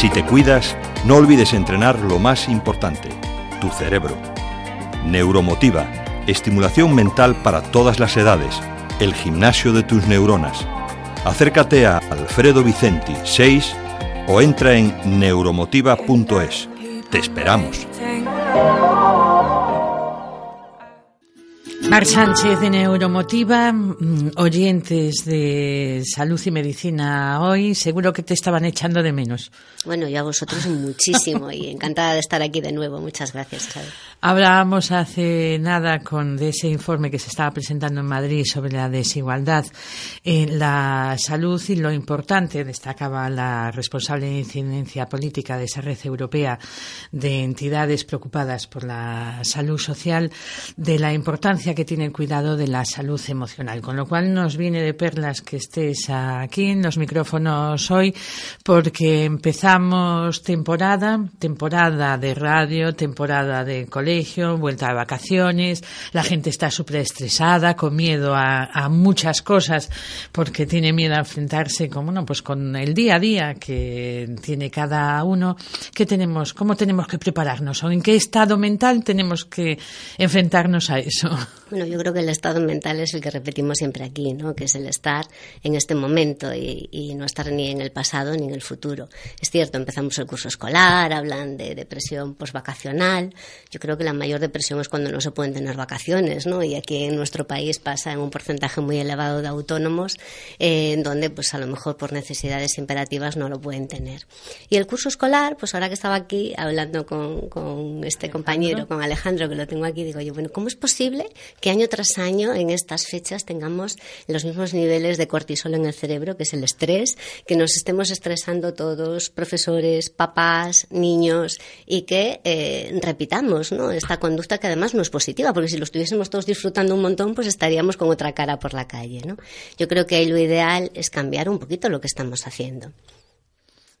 Si te cuidas, no olvides entrenar lo más importante, tu cerebro. Neuromotiva, estimulación mental para todas las edades, el gimnasio de tus neuronas. Acércate a Alfredo Vicenti 6 o entra en neuromotiva.es. Te esperamos. Mar Sánchez de Neuromotiva, mm, oyentes de Salud y Medicina hoy, seguro que te estaban echando de menos. Bueno, yo a vosotros muchísimo y encantada de estar aquí de nuevo. Muchas gracias, Hablábamos hace nada con de ese informe que se estaba presentando en Madrid sobre la desigualdad en la salud y lo importante, destacaba la responsable de incidencia política de esa red europea de entidades preocupadas por la salud social, de la importancia que tiene el cuidado de la salud emocional. Con lo cual nos viene de perlas que estés aquí en los micrófonos hoy porque empezamos temporada, temporada de radio, temporada de colegio vuelta de vacaciones, la gente está súper estresada, con miedo a, muchas cosas, porque tiene miedo a enfrentarse con, bueno, pues con el día a día que tiene cada uno. ¿Qué tenemos? ¿Cómo tenemos que prepararnos? ¿O en qué estado mental tenemos que enfrentarnos a eso? Bueno, yo creo que el estado mental es el que repetimos siempre aquí, ¿no? Que es el estar en este momento y, y no estar ni en el pasado ni en el futuro. Es cierto, empezamos el curso escolar, hablan de depresión postvacacional. Yo creo que la mayor depresión es cuando no se pueden tener vacaciones, ¿no? Y aquí en nuestro país pasa en un porcentaje muy elevado de autónomos, eh, en donde pues a lo mejor por necesidades imperativas no lo pueden tener. Y el curso escolar, pues ahora que estaba aquí hablando con, con este compañero, con Alejandro, que lo tengo aquí, digo yo, bueno, ¿cómo es posible que año tras año en estas fechas tengamos los mismos niveles de cortisol en el cerebro, que es el estrés, que nos estemos estresando todos, profesores, papás, niños, y que eh, repitamos, ¿no? Esta conducta que además no es positiva, porque si lo estuviésemos todos disfrutando un montón, pues estaríamos con otra cara por la calle, ¿no? Yo creo que ahí lo ideal es cambiar un poquito lo que estamos haciendo.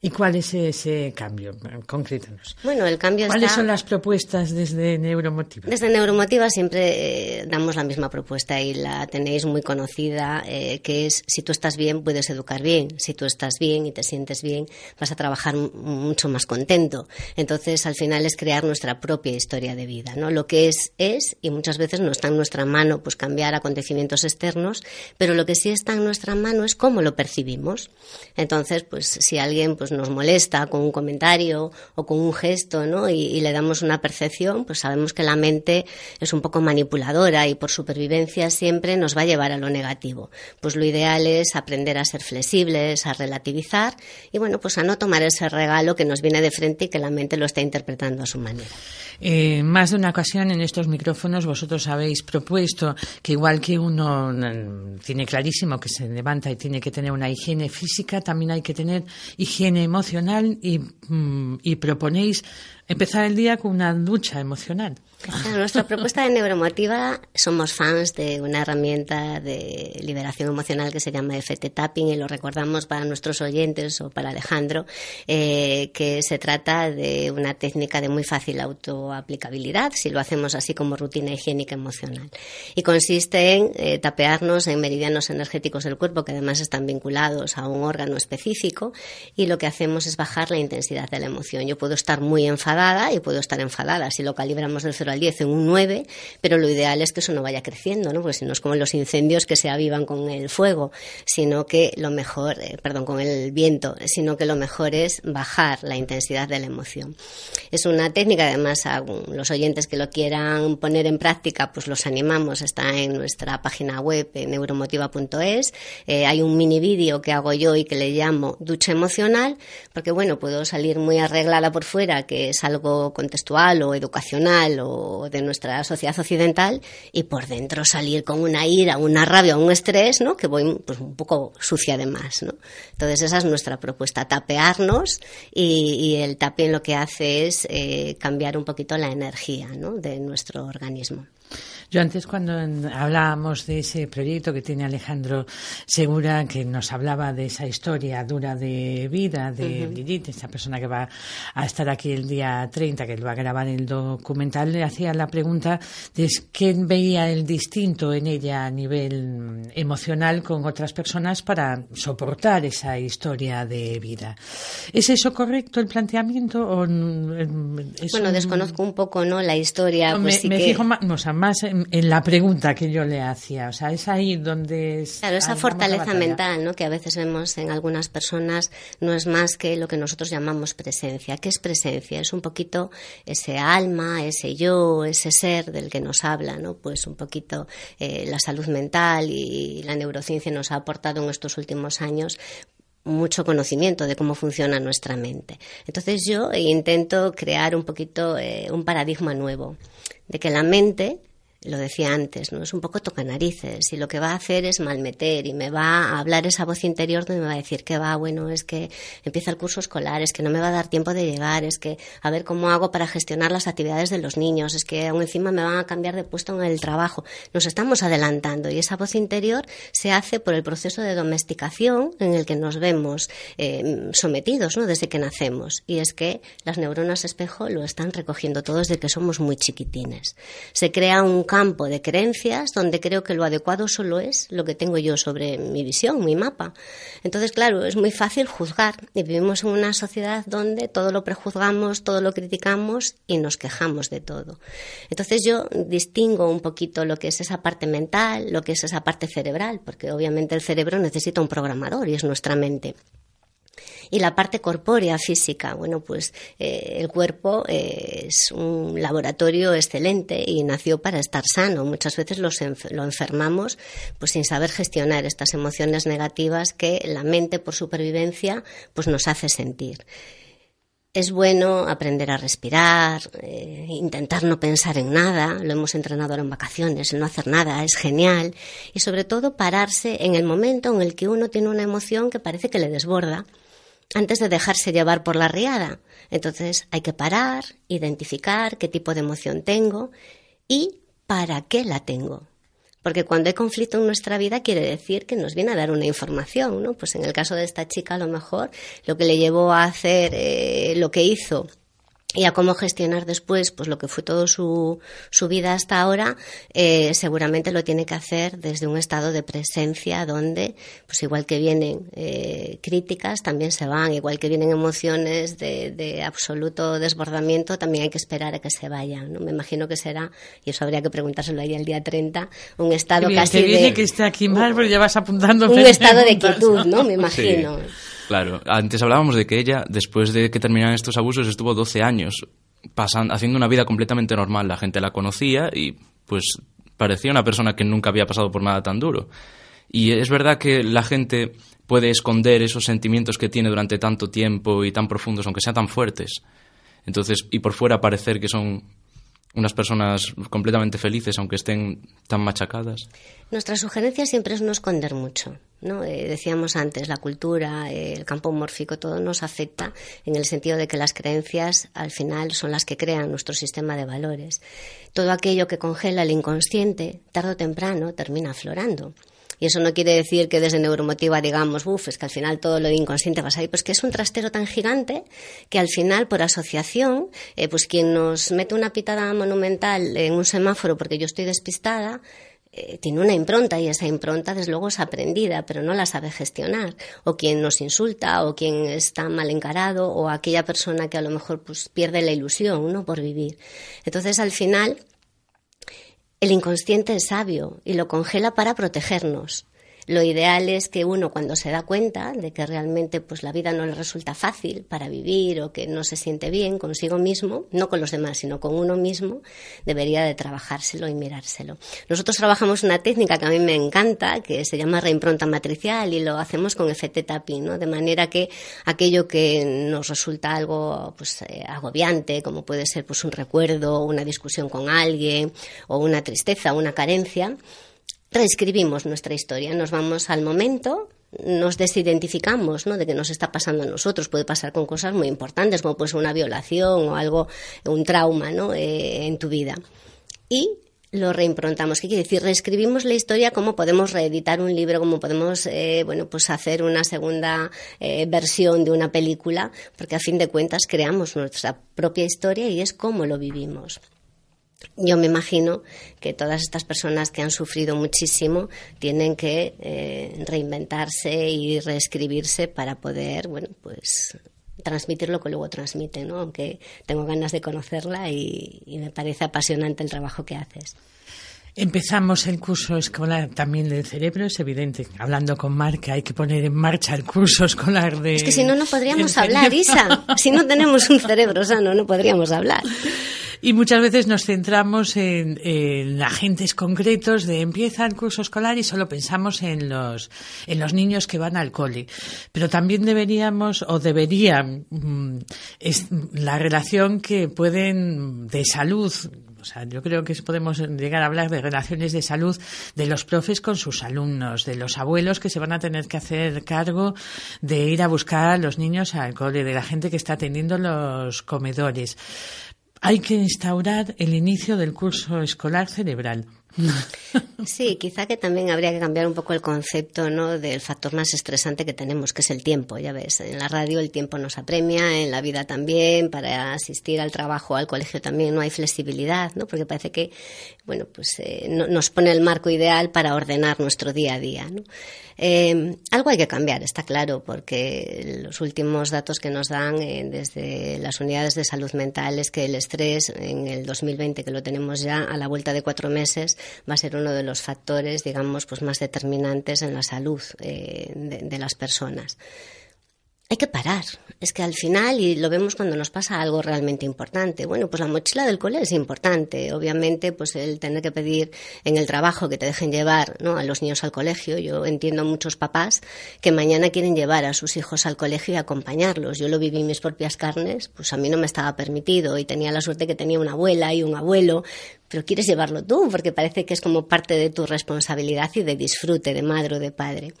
¿Y cuál es ese cambio? Concrétanos. Bueno, el cambio ¿Cuáles son las propuestas desde Neuromotiva? Desde Neuromotiva siempre eh, damos la misma propuesta y la tenéis muy conocida, eh, que es si tú estás bien, puedes educar bien. Si tú estás bien y te sientes bien, vas a trabajar mucho más contento. Entonces, al final es crear nuestra propia historia de vida, ¿no? Lo que es, es, y muchas veces no está en nuestra mano pues cambiar acontecimientos externos, pero lo que sí está en nuestra mano es cómo lo percibimos. Entonces, pues si alguien pues nos molesta con un comentario o con un gesto, ¿no? Y, le damos una percepción, pues sabemos que la mente es un poco manipuladora y por supervivencia siempre nos va a llevar a lo negativo. Pues lo ideal es aprender a ser flexibles, a relativizar y bueno, pues a no tomar ese regalo que nos viene de frente y que la mente lo está interpretando a su manera. Eh, más de una ocasión en estos micrófonos vosotros habéis propuesto que igual que uno mm, tiene clarísimo que se levanta y tiene que tener una higiene física, también hay que tener higiene emocional y, mm, proponéis empezar el día con una ducha emocional. nuestra propuesta de neuromotiva somos fans de una herramienta de liberación emocional que se llama FT Tapping y lo recordamos para nuestros oyentes o para Alejandro, eh, que se trata de una técnica de muy fácil autoaplicabilidad si lo hacemos así como rutina higiénica emocional. Y consiste en eh, tapearnos en meridianos energéticos del cuerpo que además están vinculados a un órgano específico y lo que hacemos es bajar la intensidad de la emoción. Yo puedo estar muy enfadada y puedo estar enfadada. Si lo calibramos del 0 al 10 en un 9, pero lo ideal es que eso no vaya creciendo, ¿no? Porque si no es como los incendios que se avivan con el fuego, sino que lo mejor, eh, perdón, con el viento, sino que lo mejor es bajar la intensidad de la emoción. Es una técnica, además, a los oyentes que lo quieran poner en práctica, pues los animamos. Está en nuestra página web, neuromotiva.es. Eh, hay un mini vídeo que hago yo y que le llamo ducha emocional, porque bueno, puedo salir muy arreglada por fuera, que es algo contextual o educacional o de nuestra sociedad occidental y por dentro salir con una ira, una rabia, un estrés, ¿no? Que voy pues un poco sucia además, ¿no? Entonces esa es nuestra propuesta, tapearnos y, el tapping lo que hace es eh, cambiar un poquito la energía. De nuestro organismo. Yo antes cuando hablábamos de ese proyecto que tiene Alejandro Segura, que nos hablaba de esa historia dura de vida de Lilith, esta persona que va a estar aquí el día 30, que lo va a grabar el documental, le hacía la pregunta de qué veía el distinto en ella a nivel emocional con otras personas para soportar esa historia de vida. ¿Es eso correcto el planteamiento? O bueno, desconozco un poco no la historia. Pues me, fijo más, más en, la pregunta que yo le hacía. O sea, es ahí donde... claro, esa fortaleza mental ¿no? que a veces vemos en algunas personas no es más que lo que nosotros llamamos presencia. ¿Qué es presencia? Es un poquito ese alma, ese yo, ese ser del que nos habla, ¿no? Pues un poquito eh, la salud mental y la neurociencia nos ha aportado en estos últimos años mucho conocimiento de cómo funciona nuestra mente. Entonces yo intento crear un poquito eh, un paradigma nuevo, de que la mente lo decía antes, ¿no? Es un poco toca narices y lo que va a hacer es malmeter y me va a hablar esa voz interior donde me va a decir que va, bueno, es que empieza el curso escolar, es que no me va a dar tiempo de llegar, es que a ver cómo hago para gestionar las actividades de los niños, es que aún encima me van a cambiar de puesto en el trabajo. Nos estamos adelantando y esa voz interior se hace por el proceso de domesticación en el que nos vemos eh, sometidos, ¿no? Desde que nacemos. Y es que las neuronas espejo lo están recogiendo todo desde que somos muy chiquitines. Se crea un campo de creencias donde creo que lo adecuado solo es lo que tengo yo sobre mi visión, mi mapa. Entonces, claro, es muy fácil juzgar y vivimos en una sociedad donde todo lo prejuzgamos, todo lo criticamos y nos quejamos de todo. Entonces yo distingo un poquito lo que es esa parte mental, lo que es esa parte cerebral, porque obviamente el cerebro necesita un programador y es nuestra mente. Y la parte corpórea, física, bueno, pues eh, el cuerpo eh, es un laboratorio excelente y nació para estar sano. Muchas veces lo enfermamos pues sin saber gestionar estas emociones negativas que la mente por supervivencia pues nos hace sentir. Es bueno aprender a respirar, eh, intentar no pensar en nada, lo hemos entrenado ahora en vacaciones, no hacer nada es genial y sobre todo pararse en el momento en el que uno tiene una emoción que parece que le desborda antes de dejarse llevar por la riada. Entonces hay que parar, identificar qué tipo de emoción tengo y para qué la tengo. Porque cuando hay conflicto en nuestra vida quiere decir que nos viene a dar una información, ¿no? Pues en el caso de esta chica a lo mejor lo que le llevó a hacer eh, lo que hizo y a cómo gestionar después pues lo que fue todo su, su vida hasta ahora eh, seguramente lo tiene que hacer desde un estado de presencia donde pues igual que vienen eh, críticas también se van. Igual que vienen emociones de, de, absoluto desbordamiento también hay que esperar a que se vayan ¿no? me imagino que será y eso habría que preguntárselo ahí el día 30 un estado casi de que esté aquí mal pero ya vas apuntando un estado de quietud no me imagino Claro, antes hablábamos de que ella, después de que terminaran estos abusos, estuvo 12 años pasando, haciendo una vida completamente normal. La gente la conocía y pues parecía una persona que nunca había pasado por nada tan duro. Y es verdad que la gente puede esconder esos sentimientos que tiene durante tanto tiempo y tan profundos, aunque sean tan fuertes. Entonces, y por fuera parecer que son unas personas completamente felices, aunque estén tan machacadas. Nuestra sugerencia siempre es no esconder mucho. ¿no? Eh, decíamos antes, la cultura, el campo mórfico, todo nos afecta en el sentido de que las creencias al final son las que crean nuestro sistema de valores. Todo aquello que congela el inconsciente, tarde o temprano, termina aflorando. Y eso no quiere decir que desde neuromotiva digamos, uff, es que al final todo lo inconsciente va a salir, pues que es un trastero tan gigante que al final, por asociación, eh, pues quien nos mete una pitada monumental en un semáforo porque yo estoy despistada, eh, tiene una impronta y esa impronta desde luego es aprendida, pero no la sabe gestionar. O quien nos insulta, o quien está mal encarado, o aquella persona que a lo mejor pues, pierde la ilusión ¿no? por vivir. Entonces al final el inconsciente es sabio y lo congela para protegernos. Lo ideal es que uno cuando se da cuenta de que realmente pues la vida no le resulta fácil para vivir o que no se siente bien consigo mismo, no con los demás, sino con uno mismo, debería de trabajárselo y mirárselo. Nosotros trabajamos una técnica que a mí me encanta, que se llama reimpronta matricial y lo hacemos con FT tapping, ¿no? De manera que aquello que nos resulta algo pues eh, agobiante, como puede ser pues un recuerdo, una discusión con alguien o una tristeza, una carencia, reescribimos nuestra historia, nos vamos al momento, nos desidentificamos ¿no? de que nos está pasando a nosotros. Puede pasar con cosas muy importantes, como pues una violación o algo, un trauma ¿no? Eh, en tu vida. Y lo reimprontamos. ¿Qué quiere decir? Reescribimos la historia como podemos reeditar un libro, como podemos, eh, bueno, pues hacer una segunda eh, versión de una película, porque a fin de cuentas creamos nuestra propia historia y es como lo vivimos. Yo me imagino que todas estas personas que han sufrido muchísimo tienen que eh, reinventarse y reescribirse para poder, bueno, pues transmitir lo que luego transmite, ¿no? Aunque tengo ganas de conocerla y, me parece apasionante el trabajo que haces. Empezamos el curso escolar también del cerebro, es evidente. Hablando con Marca, hay que poner en marcha el curso escolar de. Es que si no, no podríamos hablar, Isa. Si no tenemos un cerebro sano, no podríamos hablar. Y muchas veces nos centramos en, agentes concretos de empieza el curso escolar y solo pensamos en los, en los niños que van al cole. Pero también deberíamos o deberían mm, es la relación que pueden de salud o sea, yo creo que podemos llegar a hablar de relaciones de salud de los profes con sus alumnos, de los abuelos que se van a tener que hacer cargo de ir a buscar a los niños al cole, de la gente que está atendiendo los comedores hay que instaurar el inicio del curso escolar cerebral. Sí, quizá que también habría que cambiar un poco el concepto ¿no? del factor más estresante que tenemos, que es el tiempo. Ya ves, en la radio el tiempo nos apremia, en la vida también, para asistir al trabajo, al colegio también no hay flexibilidad, ¿no? porque parece que bueno, pues, eh, nos pone el marco ideal para ordenar nuestro día a día. ¿no? Eh, algo hay que cambiar, está claro, porque los últimos datos que nos dan eh, desde las unidades de salud mental es que el estrés en el 2020, que lo tenemos ya a la vuelta de cuatro meses, va a ser uno de los factores, digamos, pues más determinantes en la salud eh, de las personas hay que parar. Es que al final, y lo vemos cuando nos pasa algo realmente importante, bueno, pues la mochila del cole es importante. Obviamente, pues el tener que pedir en el trabajo que te dejen llevar ¿no? a los niños al colegio. Yo entiendo a muchos papás que mañana quieren llevar a sus hijos al colegio y acompañarlos. Yo lo viví en mis propias carnes, pues a mí no me estaba permitido y tenía la suerte que tenía una abuela y un abuelo, pero quieres llevarlo tú porque parece que es como parte de tu responsabilidad y de disfrute de madre o de padre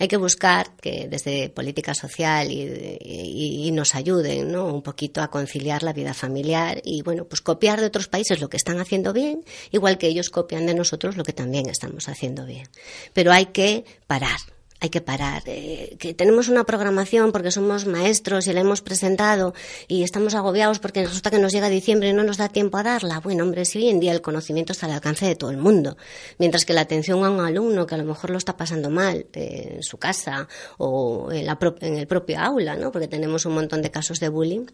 hay que buscar que desde política social y, nos ayuden ¿no? un poquito a conciliar la vida familiar y bueno, pues copiar de otros países lo que están haciendo bien, igual que ellos copian de nosotros lo que también estamos haciendo bien. Pero hay que parar, hay que parar. Eh, que tenemos una programación porque somos maestros y la hemos presentado y estamos agobiados porque resulta que nos llega diciembre y no nos da tiempo a darla. Bueno, hombre, si hoy en día el conocimiento está al alcance de todo el mundo, mientras que la atención a un alumno que a lo mejor lo está pasando mal eh, en su casa o en, la en el propio aula, ¿no? porque tenemos un montón de casos de bullying.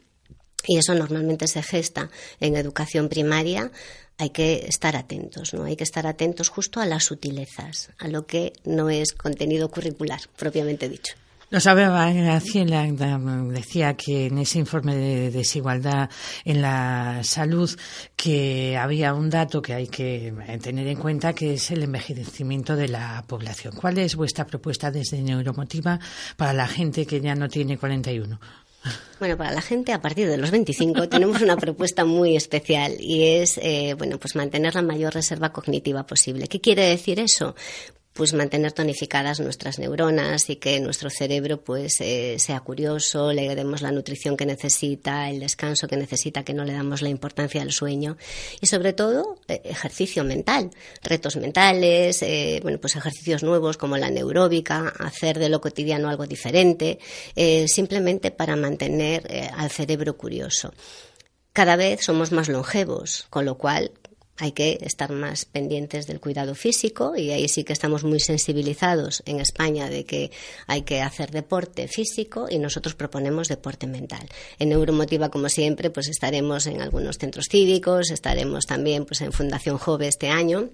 Y eso normalmente se gesta en educación primaria hay que estar atentos, ¿no? Hay que estar atentos justo a las sutilezas, a lo que no es contenido curricular, propiamente dicho. Nos hablaba Graciela, decía que en ese informe de desigualdad en la salud que había un dato que hay que tener en cuenta que es el envejecimiento de la población. ¿Cuál es vuestra propuesta desde Neuromotiva para la gente que ya no tiene 41? Bueno, para la gente a partir de los 25 tenemos una propuesta muy especial y es, eh, bueno, pues mantener la mayor reserva cognitiva posible. ¿Qué quiere decir eso? Pues mantener tonificadas nuestras neuronas y que nuestro cerebro pues eh, sea curioso, le demos la nutrición que necesita, el descanso que necesita, que no le damos la importancia al sueño y sobre todo eh, ejercicio mental, retos mentales, eh, bueno pues ejercicios nuevos como la neuróbica, hacer de lo cotidiano algo diferente, simplemente para mantener al cerebro curioso. Cada vez somos más longevos, con lo cual hay que estar más pendientes del cuidado físico y ahí sí que estamos muy sensibilizados en España de que hay que hacer deporte físico y nosotros proponemos deporte mental. En Neuromotiva, como siempre, pues estaremos en algunos centros cívicos, estaremos también pues en Fundación Jove este año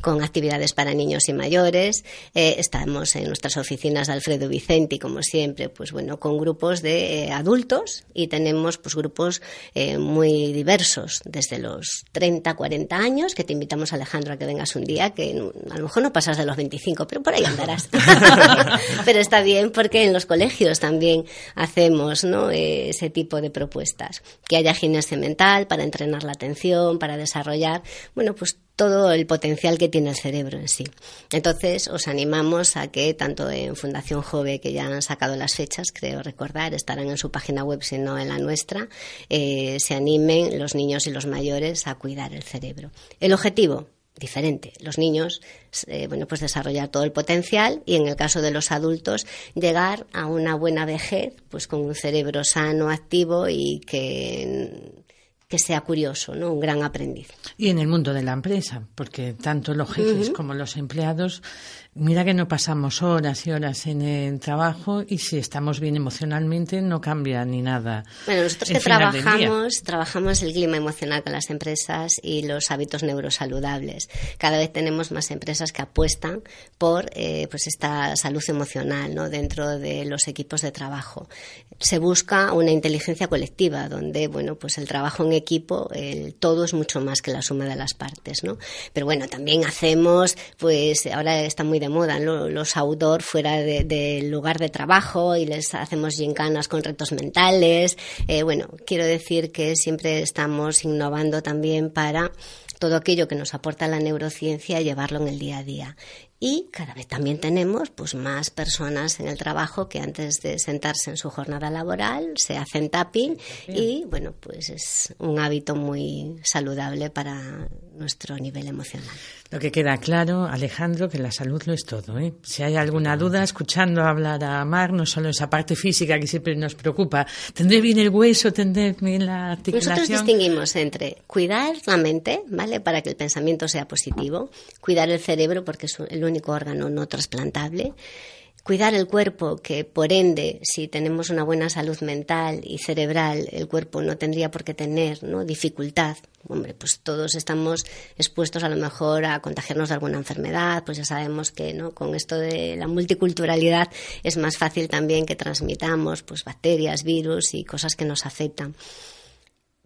con actividades para niños y mayores. Eh, estamos en nuestras oficinas de Alfredo Vicenti, como siempre, pues bueno, con grupos de eh, adultos y tenemos pues grupos eh, muy diversos, desde los 30, 40 años, que te invitamos Alejandro a que vengas un día, que a lo mejor no pasas de los 25, pero por ahí andarás. pero está bien porque en los colegios también hacemos ¿no? ese tipo de propuestas, que haya gimnasia mental para entrenar la atención, para desarrollar, bueno, pues todo el potencial que tiene el cerebro en sí. Entonces, os animamos a que tanto en Fundación Jove, que ya han sacado las fechas, creo recordar, estarán en su página web, si no en la nuestra, eh, se animen los niños y los mayores a cuidar el cerebro. El objetivo, diferente. Los niños, eh, bueno, pues desarrollar todo el potencial y en el caso de los adultos llegar a una buena vejez, pues con un cerebro sano, activo y que que sea curioso, ¿no? Un gran aprendiz. Y en el mundo de la empresa, porque tanto los jefes como los empleados Mira que no pasamos horas y horas en el trabajo y si estamos bien emocionalmente no cambia ni nada. Bueno, nosotros que trabajamos, trabajamos el clima emocional con las empresas y los hábitos neurosaludables. Cada vez tenemos más empresas que apuestan por eh, pues esta salud emocional ¿no? dentro de los equipos de trabajo. Se busca una inteligencia colectiva donde bueno pues el trabajo en equipo, el todo es mucho más que la suma de las partes, ¿no? Pero bueno, también hacemos pues ahora está muy de moda los outdoor fuera del lugar de trabajo y les hacemos gincanas con retos mentales. Eh, bueno, quiero decir que siempre estamos innovando también para todo aquello que nos aporta la neurociencia llevarlo en el día a día. Y cada vez también tenemos pues más personas en el trabajo que antes de sentarse en su jornada laboral se hacen tapping y bueno, pues es un hábito muy saludable para nuestro nivel emocional. Lo que queda claro, Alejandro, que la salud lo es todo. ¿eh? Si hay alguna duda, escuchando hablar a Mar, no solo esa parte física que siempre nos preocupa, ¿tendré bien el hueso? ¿Tendré bien la articulación? Nosotros distinguimos entre cuidar la mente, ¿vale? Para que el pensamiento sea positivo, cuidar el cerebro porque es el único órgano no trasplantable, cuidar el cuerpo, que por ende, si tenemos una buena salud mental y cerebral, el cuerpo no tendría por qué tener ¿no? dificultad. Hombre, pues todos estamos expuestos a lo mejor a contagiarnos de alguna enfermedad, pues ya sabemos que ¿no? con esto de la multiculturalidad es más fácil también que transmitamos pues bacterias, virus y cosas que nos afectan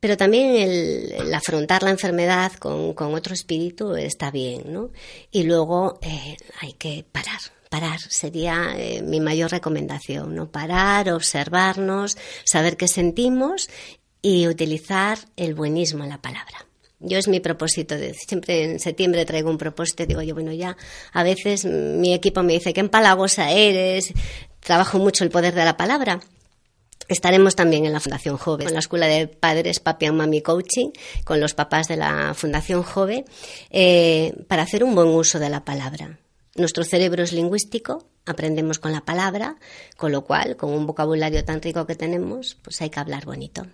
pero también el, afrontar la enfermedad con, otro espíritu está bien, ¿no? Y luego eh, hay que parar, parar sería eh, mi mayor recomendación, ¿no? Parar, observarnos, saber qué sentimos y utilizar el buenismo en la palabra. Yo es mi propósito, de, siempre en septiembre traigo un propósito y digo yo, bueno, ya a veces mi equipo me dice, qué empalagosa eres, trabajo mucho el poder de la palabra. Estaremos también en la Fundación Jove, en la Escuela de Padres Papi and Mami Coaching, con los papás de la Fundación Jove, eh, para hacer un buen uso de la palabra. Nuestro cerebro es lingüístico, aprendemos con la palabra, con lo cual, con un vocabulario tan rico que tenemos, pues hay que hablar bonito.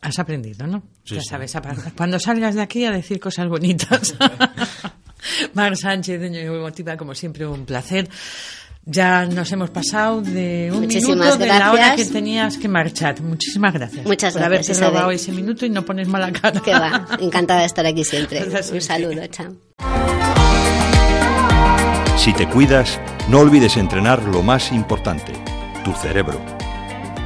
Has aprendido, ¿no? ya sabes, cuando salgas de aquí a decir cosas bonitas. Mar Sánchez, de Motiva, como siempre, un placer. Ya nos hemos pasado de un minuto de la hora que tenías que marchar. Muchísimas gracias. Muchas por gracias. haberte robado ese minuto y no pones mala cara. Que va. Encantada de estar aquí siempre. Un saludo. Chao. Si te cuidas, no olvides entrenar lo más importante, tu cerebro.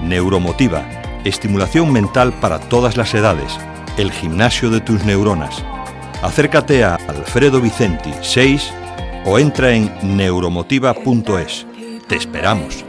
Neuromotiva, estimulación mental para todas las edades, el gimnasio de tus neuronas. Acércate a Alfredo Vicenti 6 o entra en neuromotiva.es. Te esperamos.